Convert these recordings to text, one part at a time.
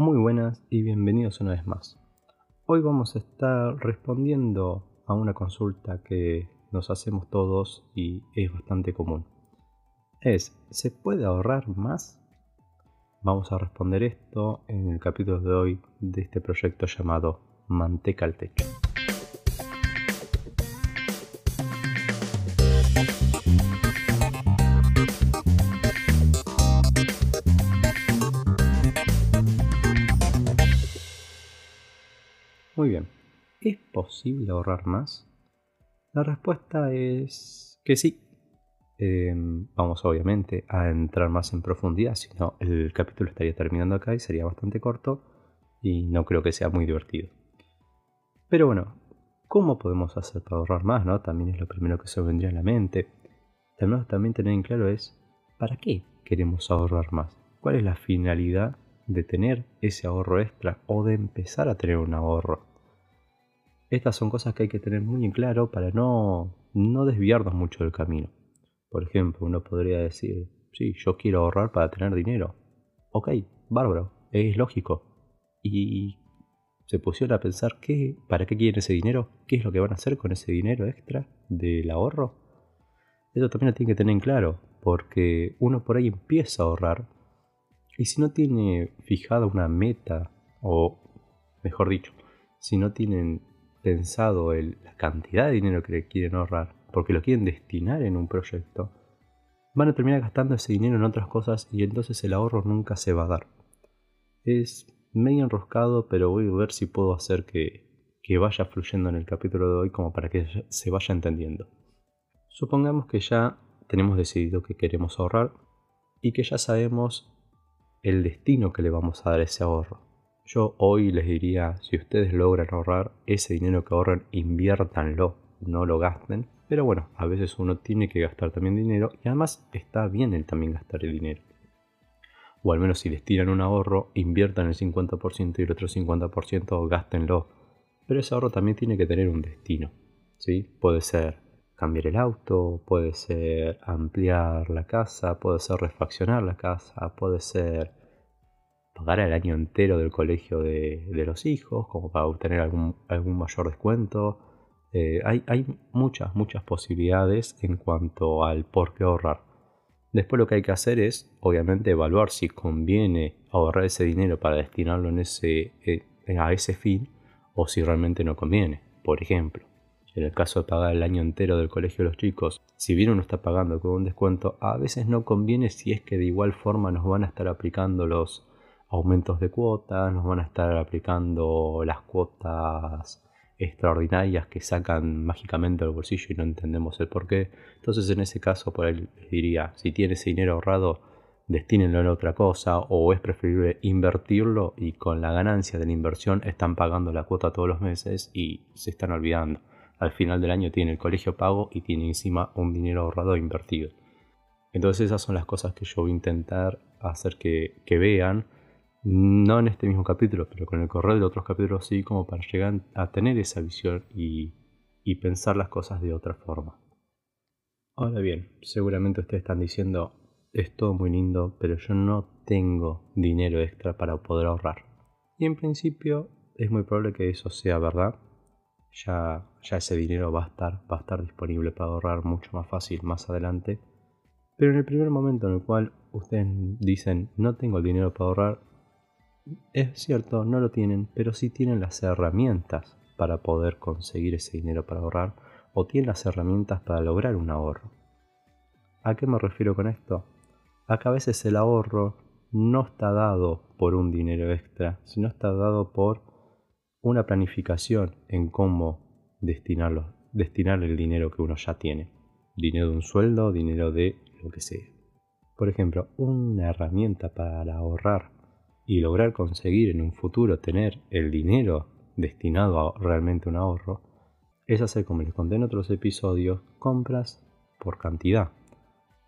Muy buenas y bienvenidos una vez más. Hoy vamos a estar respondiendo a una consulta que nos hacemos todos y es bastante común. Es, ¿se puede ahorrar más? Vamos a responder esto en el capítulo de hoy de este proyecto llamado Manteca al Techo. ¿Es posible ahorrar más? La respuesta es que sí. Em, vamos obviamente a entrar más en profundidad, si no el capítulo estaría terminando acá y sería bastante corto y no creo que sea muy divertido. Pero bueno, ¿cómo podemos hacer para ahorrar más? No? También es lo primero que se vendría a la mente. Tenemos también tener en claro es, ¿para qué queremos ahorrar más? ¿Cuál es la finalidad de tener ese ahorro extra o de empezar a tener un ahorro? Estas son cosas que hay que tener muy en claro para no, no desviarnos mucho del camino. Por ejemplo, uno podría decir, sí, yo quiero ahorrar para tener dinero. Ok, bárbaro, es lógico. Y se pusieron a pensar qué, para qué quieren ese dinero, qué es lo que van a hacer con ese dinero extra del ahorro. Eso también lo tienen que tener en claro, porque uno por ahí empieza a ahorrar y si no tiene fijada una meta, o mejor dicho, si no tienen pensado el, la cantidad de dinero que quieren ahorrar, porque lo quieren destinar en un proyecto, van a terminar gastando ese dinero en otras cosas y entonces el ahorro nunca se va a dar. Es medio enroscado, pero voy a ver si puedo hacer que, que vaya fluyendo en el capítulo de hoy como para que se vaya entendiendo. Supongamos que ya tenemos decidido que queremos ahorrar y que ya sabemos el destino que le vamos a dar a ese ahorro. Yo hoy les diría, si ustedes logran ahorrar ese dinero que ahorran, inviértanlo, no lo gasten. Pero bueno, a veces uno tiene que gastar también dinero y además está bien el también gastar el dinero. O al menos si les tiran un ahorro, inviertan el 50% y el otro 50% gástenlo. Pero ese ahorro también tiene que tener un destino. ¿sí? Puede ser cambiar el auto, puede ser ampliar la casa, puede ser refaccionar la casa, puede ser pagar el año entero del colegio de, los hijos, como para obtener algún, algún mayor descuento. Eh, hay, hay, muchas, muchas posibilidades en cuanto al por qué ahorrar. Después lo que hay que hacer es, obviamente, evaluar si conviene ahorrar ese dinero para destinarlo en ese, eh, a ese fin o si realmente no conviene. Por ejemplo, en el caso de pagar el año entero del colegio de los chicos, si bien uno está pagando con un descuento, a veces no conviene si es que de igual forma nos van a estar aplicando los, aumentos de cuotas, nos van a estar aplicando las cuotas extraordinarias que sacan mágicamente del bolsillo y no entendemos el por qué. Entonces en ese caso por ahí les diría, si tiene ese dinero ahorrado, destínenlo en otra cosa o es preferible invertirlo y con la ganancia de la inversión están pagando la cuota todos los meses y se están olvidando. Al final del año tiene el colegio pago y tiene encima un dinero ahorrado invertido. Entonces esas son las cosas que yo voy a intentar hacer que vean no en este mismo capítulo, pero con el correo de otros capítulos sí, como para llegar a tener esa visión y, pensar las cosas de otra forma. Ahora bien, seguramente ustedes están diciendo, es todo muy lindo, pero yo no tengo dinero extra para poder ahorrar. Y en principio es muy probable que eso sea verdad. Ya, ya ese dinero va a, estar, va a estar disponible para ahorrar mucho más fácil más adelante. Pero en el primer momento en el cual ustedes dicen no tengo el dinero para ahorrar, es cierto, no lo tienen, pero sí tienen las herramientas para poder conseguir ese dinero para ahorrar o tienen las herramientas para lograr un ahorro. ¿A qué me refiero con esto? A que a veces el ahorro no está dado por un dinero extra, sino está dado por una planificación en cómo destinarlo, destinar el dinero que uno ya tiene. Dinero de un sueldo, dinero de lo que sea. Por ejemplo, una herramienta para ahorrar y lograr conseguir en un futuro tener el dinero destinado a realmente un ahorro, es hacer, como les conté en otros episodios, compras por cantidad.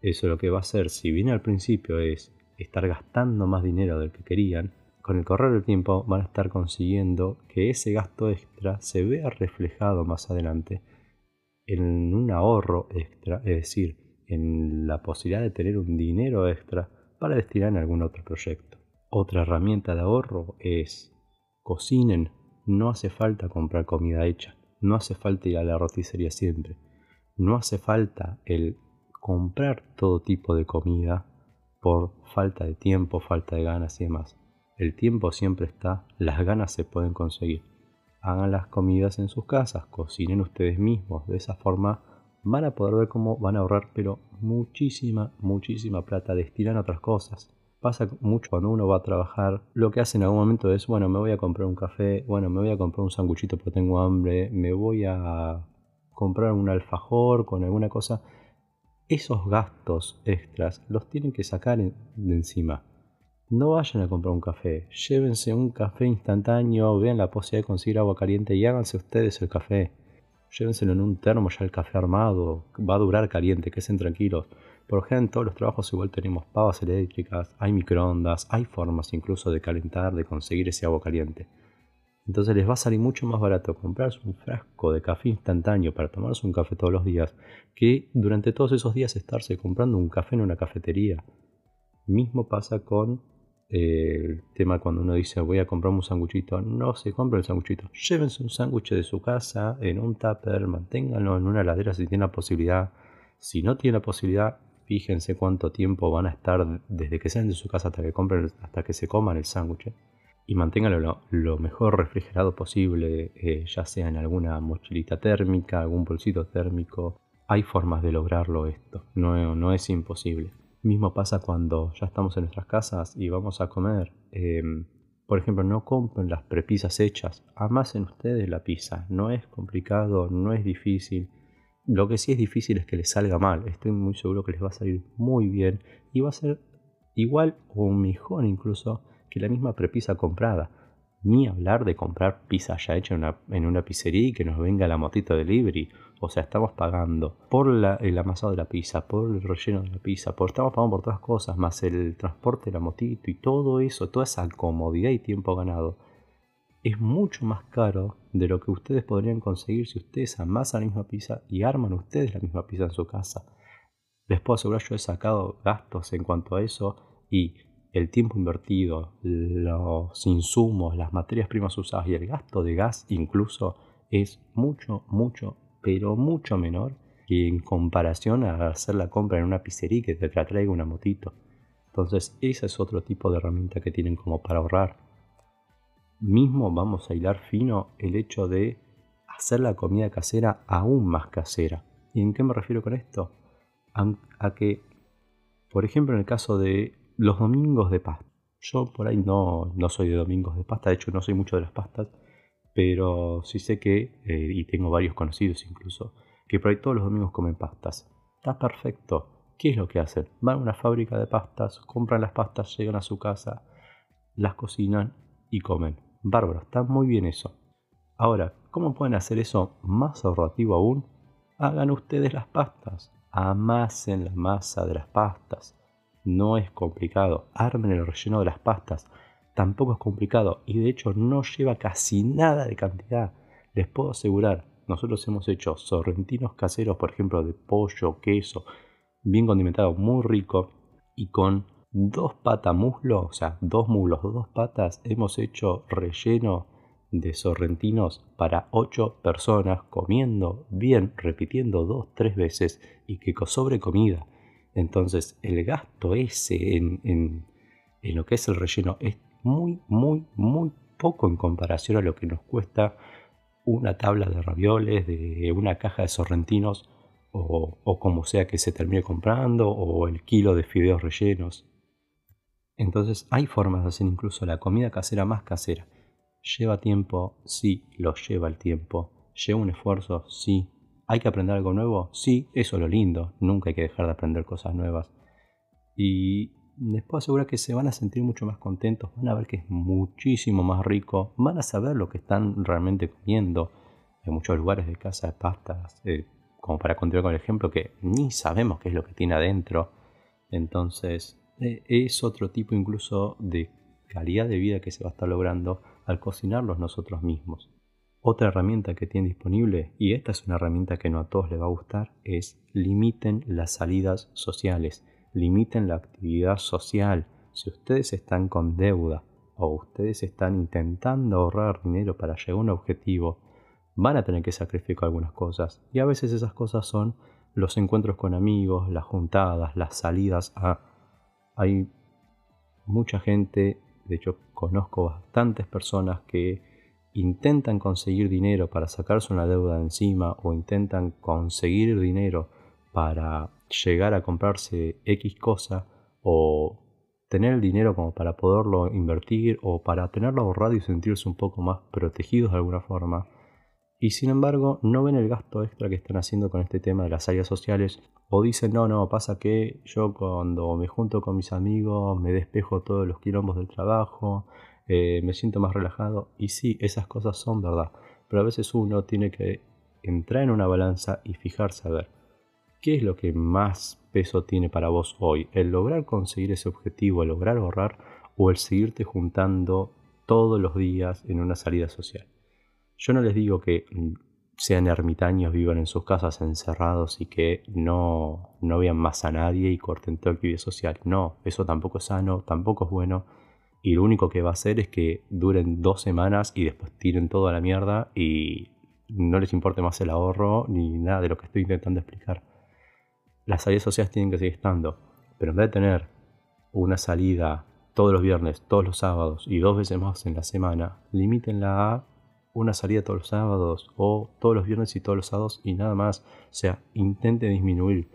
Eso lo que va a hacer, si bien al principio es estar gastando más dinero del que querían, con el correr del tiempo van a estar consiguiendo que ese gasto extra se vea reflejado más adelante en un ahorro extra, es decir, en la posibilidad de tener un dinero extra para destinar en algún otro proyecto. Otra herramienta de ahorro es cocinen. No hace falta comprar comida hecha. No hace falta ir a la roticería siempre. No hace falta el comprar todo tipo de comida por falta de tiempo, falta de ganas y demás. El tiempo siempre está, las ganas se pueden conseguir. Hagan las comidas en sus casas, cocinen ustedes mismos. De esa forma van a poder ver cómo van a ahorrar, pero muchísima, muchísima plata. Destinan a otras cosas. Pasa mucho cuando uno va a trabajar. Lo que hace en algún momento es, bueno, me voy a comprar un café, bueno, me voy a comprar un sanguchito porque tengo hambre, me voy a comprar un alfajor con alguna cosa. Esos gastos extras los tienen que sacar de encima no vayan a comprar un café, llévense un café instantáneo, vean la posibilidad de conseguir agua caliente y háganse ustedes el café. Llévenselo en un termo ya el café armado, va a durar caliente, que estén tranquilos. Por ejemplo, en todos los trabajos igual tenemos pavas eléctricas, hay microondas, hay formas incluso de calentar, de conseguir ese agua caliente. Entonces les va a salir mucho más barato comprarse un frasco de café instantáneo para tomarse un café todos los días que durante todos esos días estarse comprando un café en una cafetería. Mismo pasa con el tema cuando uno dice voy a comprarme un sanguchito, no se compra el sanguchito. Llévense un sándwich de su casa en un tupper, manténganlo en una heladera si tiene la posibilidad. Si no tiene la posibilidad, fíjense cuánto tiempo van a estar desde que salen de su casa hasta que compren, hasta que se coman el sándwich. Y manténganlo lo, mejor refrigerado posible, eh, ya sea en alguna mochilita térmica, algún bolsito térmico. Hay formas de lograrlo esto, no, es imposible. Mismo pasa cuando ya estamos en nuestras casas y vamos a comer. Em, por ejemplo, no compren las prepisas hechas. Amasen ustedes la pizza. No es complicado, no es difícil. Lo que sí es difícil es que les salga mal. Estoy muy seguro que les va a salir muy bien y va a ser igual o mejor incluso que la misma prepisa comprada. Ni hablar de comprar pizza ya hecha en una, pizzería y que nos venga la motito de delivery. O sea, estamos pagando por el amasado de la pizza, por el relleno de la pizza, por, estamos pagando por todas cosas, más el transporte de la motito y todo eso, toda esa comodidad y tiempo ganado. Es mucho más caro de lo que ustedes podrían conseguir si ustedes amasan la misma pizza y arman ustedes la misma pizza en su casa. Les puedo asegurar, yo he sacado gastos en cuanto a eso y el tiempo invertido, los insumos, las materias primas usadas y el gasto de gas incluso es mucho, mucho, pero mucho menor que en comparación a hacer la compra en una pizzería que te traiga una motito. Entonces, ese es otro tipo de herramienta que tienen como para ahorrar. Mismo vamos a hilar fino el hecho de hacer la comida casera aún más casera. ¿Y en qué me refiero con esto? a que, por ejemplo, en el caso de los domingos de pasta. Yo por ahí no, no soy de domingos de pasta, de hecho no soy mucho de las pastas, pero sí sé que, eh, y tengo varios conocidos incluso, que por ahí todos los domingos comen pastas. Está perfecto. ¿Qué es lo que hacen? Van a una fábrica de pastas, compran las pastas, llegan a su casa, las cocinan y comen. Bárbaro, está muy bien eso. Ahora, ¿cómo pueden hacer eso más ahorrativo aún? Hagan ustedes las pastas, amasen la masa de las pastas, no es complicado. Armen el relleno de las pastas. Tampoco es complicado y de hecho no lleva casi nada de cantidad. Les puedo asegurar, nosotros hemos hecho sorrentinos caseros, por ejemplo, de pollo, queso, bien condimentado, muy rico. Y con dos patas muslo, o sea, dos mulos, dos patas, hemos hecho relleno de sorrentinos para ocho personas comiendo bien, repitiendo dos, tres veces y que sobre comida. Entonces el gasto ese en, lo que es el relleno es muy, muy, muy poco en comparación a lo que nos cuesta una tabla de ravioles, de una caja de sorrentinos o, o, como sea que se termine comprando o el kilo de fideos rellenos. Entonces hay formas de hacer incluso la comida casera más casera. ¿Lleva tiempo? Sí, lo lleva el tiempo. ¿Lleva un esfuerzo? Sí, ¿Hay que aprender algo nuevo? Sí, eso es lo lindo. Nunca hay que dejar de aprender cosas nuevas. Y les puedo asegurar que se van a sentir mucho más contentos, van a ver que es muchísimo más rico, van a saber lo que están realmente comiendo. Hay muchos lugares de casa de pastas, eh, como para continuar con el ejemplo, que ni sabemos qué es lo que tiene adentro. Entonces, es otro tipo incluso de calidad de vida que se va a estar logrando al cocinarlos nosotros mismos. Otra herramienta que tienen disponible, y esta es una herramienta que no a todos les va a gustar, es limiten las salidas sociales, limiten la actividad social. Si ustedes están con deuda o ustedes están intentando ahorrar dinero para llegar a un objetivo, van a tener que sacrificar algunas cosas. Y a veces esas cosas son los encuentros con amigos, las juntadas, las salidas a... Hay mucha gente, de hecho conozco bastantes personas que intentan conseguir dinero para sacarse una deuda de encima o intentan conseguir dinero para llegar a comprarse X cosa o tener el dinero como para poderlo invertir o para tenerlo ahorrado y sentirse un poco más protegidos de alguna forma. Y sin embargo no ven el gasto extra que están haciendo con este tema de las áreas sociales. O dicen no, no, pasa que yo cuando me junto con mis amigos me despejo todos los quilombos del trabajo, eh, me siento más relajado y sí, esas cosas son verdad, pero a veces uno tiene que entrar en una balanza y fijarse a ver qué es lo que más peso tiene para vos hoy, el lograr conseguir ese objetivo, el lograr ahorrar o el seguirte juntando todos los días en una salida social. Yo no les digo que mm, sean ermitaños, vivan en sus casas encerrados y que no, no vean más a nadie y corten todo el social. No, eso tampoco es sano, tampoco es bueno y lo único que va a hacer es que duren dos semanas y después tiren todo a la mierda y no les importe más el ahorro ni nada de lo que estoy intentando explicar. Las salidas sociales tienen que seguir estando, pero en vez de tener una salida todos los viernes, todos los sábados y dos veces más en la semana, limítenla a una salida todos los sábados o todos los viernes y todos los sábados y nada más. O sea, intente disminuir,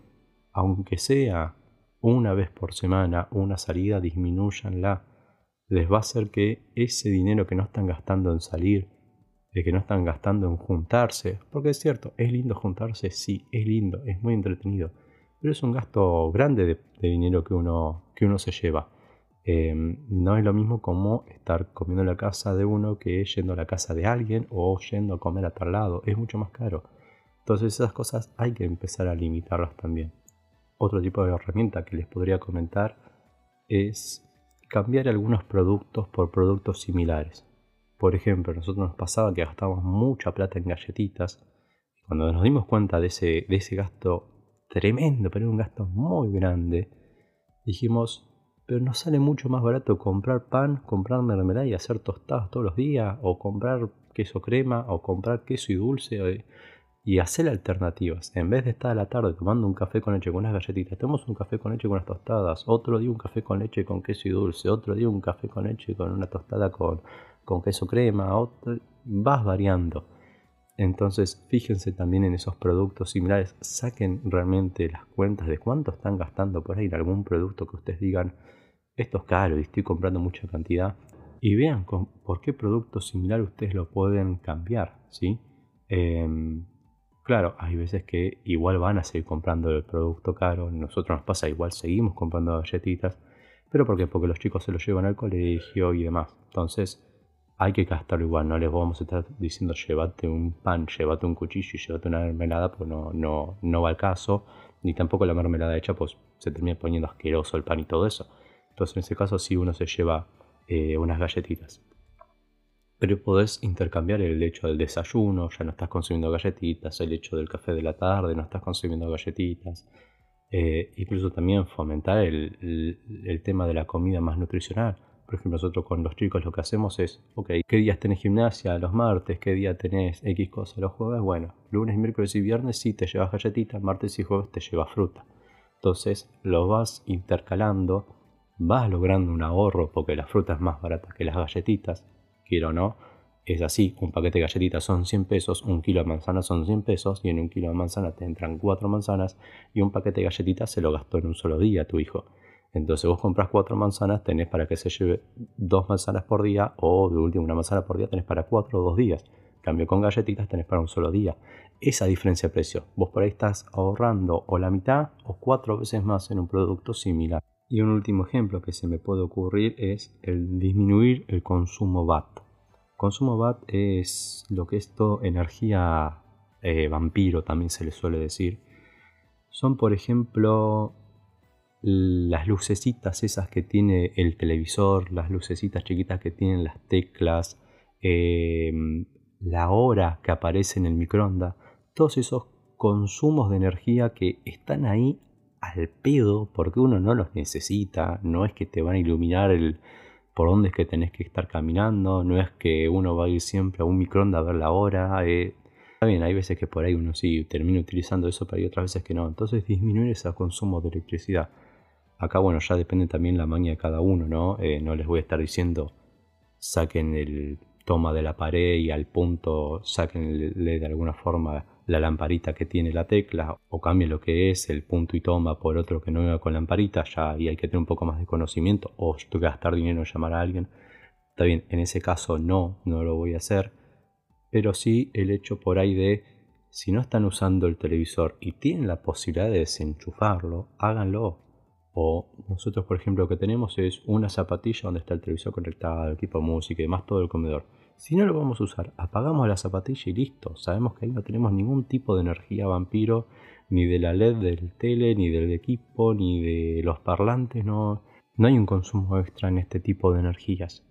aunque sea una vez por semana, una salida, disminuyanla les va a hacer que ese dinero que no están gastando en salir, de que no están gastando en juntarse, porque es cierto, es lindo juntarse, sí, es lindo, es muy entretenido, pero es un gasto grande de, dinero que uno, que uno se lleva. Em, no es lo mismo como estar comiendo en la casa de uno que yendo a la casa de alguien o yendo a comer a tal lado, es mucho más caro. Entonces esas cosas hay que empezar a limitarlas también. Otro tipo de herramienta que les podría comentar es cambiar algunos productos por productos similares. Por ejemplo, nosotros nos pasaba que gastábamos mucha plata en galletitas. Cuando nos dimos cuenta de ese, de ese gasto tremendo, pero era un gasto muy grande, dijimos, pero nos sale mucho más barato comprar pan, comprar mermelada y hacer tostadas todos los días, o comprar queso crema, o comprar queso y dulce y hacer alternativas. En vez de estar a la tarde tomando un café con leche con unas galletitas, tomamos un café con leche con unas tostadas, otro día un café con leche con queso y dulce, otro día un café con leche con una tostada con, con queso crema, vas variando. Entonces, fíjense también en esos productos similares, saquen realmente las cuentas de cuánto están gastando por ahí en algún producto que ustedes digan, esto es caro y estoy comprando mucha cantidad, y vean por qué producto similar ustedes lo pueden cambiar, ¿sí? Em, Claro, hay veces que igual van a seguir comprando el producto caro, nosotros nos pasa igual, seguimos comprando galletitas, pero ¿por qué? Porque los chicos se lo llevan al colegio y demás. Entonces, hay que gastarlo igual, no les vamos a estar diciendo llévate un pan, llévate un cuchillo y llévate una mermelada, pues no, no, no va al caso, ni tampoco la mermelada hecha, pues se termina poniendo asqueroso el pan y todo eso. Entonces, en ese caso, sí uno se lleva eh, unas galletitas. Pero podés intercambiar el hecho del desayuno, ya no estás consumiendo galletitas, el hecho del café de la tarde, no estás consumiendo galletitas. Eh, incluso también fomentar el, tema de la comida más nutricional. Por ejemplo, nosotros con los chicos lo que hacemos es, ok, ¿qué días tenés gimnasia? Los martes, ¿qué día tenés X cosas? Los jueves, bueno, lunes, miércoles y viernes sí te llevas galletitas, martes y jueves te llevas fruta. Entonces lo vas intercalando, vas logrando un ahorro porque la fruta es más barata que las galletitas quiero o no, es así, un paquete de galletitas son 100 pesos, un kilo de manzanas son 100 pesos, y en un kilo de manzana te entran 4 manzanas, y un paquete de galletitas se lo gastó en un solo día tu hijo. Entonces vos compras 4 manzanas, tenés para que se lleve 2 manzanas por día, o de último una manzana por día tenés para 4 o 2 días. cambio con galletitas tenés para un solo día. Esa diferencia de precio. Vos por ahí estás ahorrando o la mitad o 4 veces más en un producto similar. Y un último ejemplo que se me puede ocurrir es el disminuir el consumo BAT. Consumo BAT es lo que es todo energía eh, vampiro, también se le suele decir. Son, por ejemplo, las lucecitas esas que tiene el televisor, las lucecitas chiquitas que tienen las teclas, em, la hora que aparece en el microondas, todos esos consumos de energía que están ahí al pedo porque uno no los necesita, no es que te van a iluminar el por dónde es que tenés que estar caminando, no es que uno va a ir siempre a un microondas a ver la hora. Eh. Está bien, hay veces que por ahí uno sí termina utilizando eso, pero hay otras veces que no. Entonces disminuir ese consumo de electricidad. Acá, bueno, ya depende también la maña de cada uno, ¿no? Eh, no les voy a estar diciendo saquen el toma de la pared y al punto saquenle de alguna forma la lamparita que tiene la tecla o cambie lo que es el punto y toma por otro que no venga con lamparita, ya ahí hay que tener un poco más de conocimiento o gastar dinero en llamar a alguien. Está bien, en ese caso no, no lo voy a hacer, pero sí el hecho por ahí de si no están usando el televisor y tienen la posibilidad de desenchufarlo, háganlo. O nosotros, por ejemplo, lo que tenemos es una zapatilla donde está el televisor conectado, el equipo de música y demás, todo el comedor si no lo vamos a usar, apagamos la zapatilla y listo. Sabemos que ahí no tenemos ningún tipo de energía vampiro, ni de la LED del tele, ni del equipo, ni de los parlantes. No, no hay un consumo extra en este tipo de energías.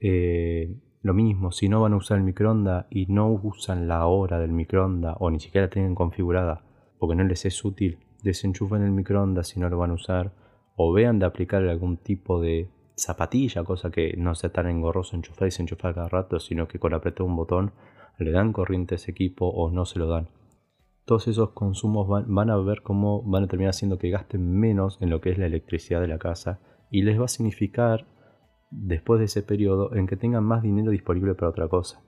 Eh, lo mismo, si no van a usar el microondas y no usan la hora del microondas o ni siquiera la tienen configurada porque no les es útil, desenchufen el microondas si no lo van a usar o vean de aplicar algún tipo de zapatilla, cosa que no sea tan engorroso enchufar y desenchufar cada rato, sino que con apretar un botón le dan corriente a ese equipo o no se lo dan. Todos esos consumos van, a ver cómo van a terminar haciendo que gasten menos en lo que es la electricidad de la casa y les va a significar después de ese periodo en que tengan más dinero disponible para otra cosa.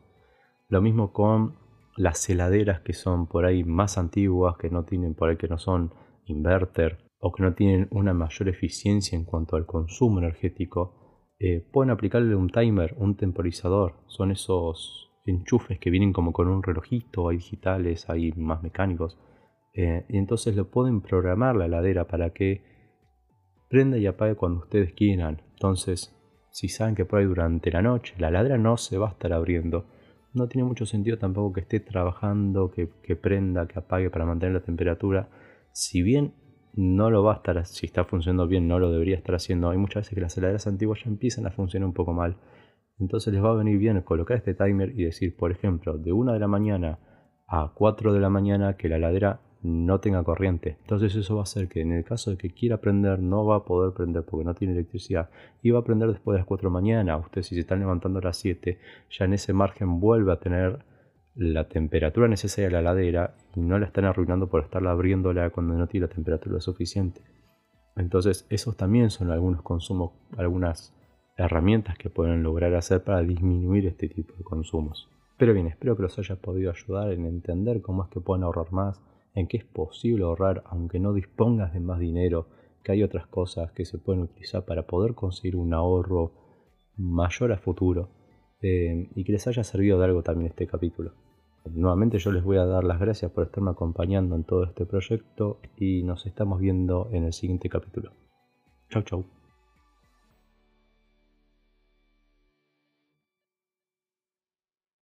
Lo mismo con las heladeras que son por ahí más antiguas, que no tienen por ahí que no son inverter o que no tienen una mayor eficiencia en cuanto al consumo energético, eh, pueden aplicarle un timer, un temporizador. Son esos enchufes que vienen como con un relojito, hay digitales, hay más mecánicos. Eh, y entonces lo pueden programar la heladera para que prenda y apague cuando ustedes quieran. Entonces, si saben que por ahí durante la noche la heladera no se va a estar abriendo, no tiene mucho sentido tampoco que esté trabajando, que, que prenda, que apague para mantener la temperatura. Si bien no lo va a estar, si está funcionando bien, no lo debería estar haciendo. Hay muchas veces que las heladeras antiguas ya empiezan a funcionar un poco mal. Entonces les va a venir bien colocar este timer y decir, por ejemplo, de 1 de la mañana a 4 de la mañana que la heladera no tenga corriente. Entonces eso va a hacer que en el caso de que quiera prender no va a poder prender porque no tiene electricidad y va a prender después de las 4 de la mañana. Usted si se están levantando a las 7 ya en ese margen vuelve a tener la temperatura necesaria de la heladera y no la están arruinando por estarla abriéndola cuando no tiene la temperatura suficiente. Entonces, esos también son algunos consumos, algunas herramientas que pueden lograr hacer para disminuir este tipo de consumos. Pero bien, espero que los haya podido ayudar en entender cómo es que pueden ahorrar más, en qué es posible ahorrar aunque no dispongas de más dinero, que hay otras cosas que se pueden utilizar para poder conseguir un ahorro mayor a futuro eh, y que les haya servido de algo también este capítulo. Nuevamente yo les voy a dar las gracias por estarme acompañando en todo este proyecto y nos estamos viendo en el siguiente capítulo. Chau chau.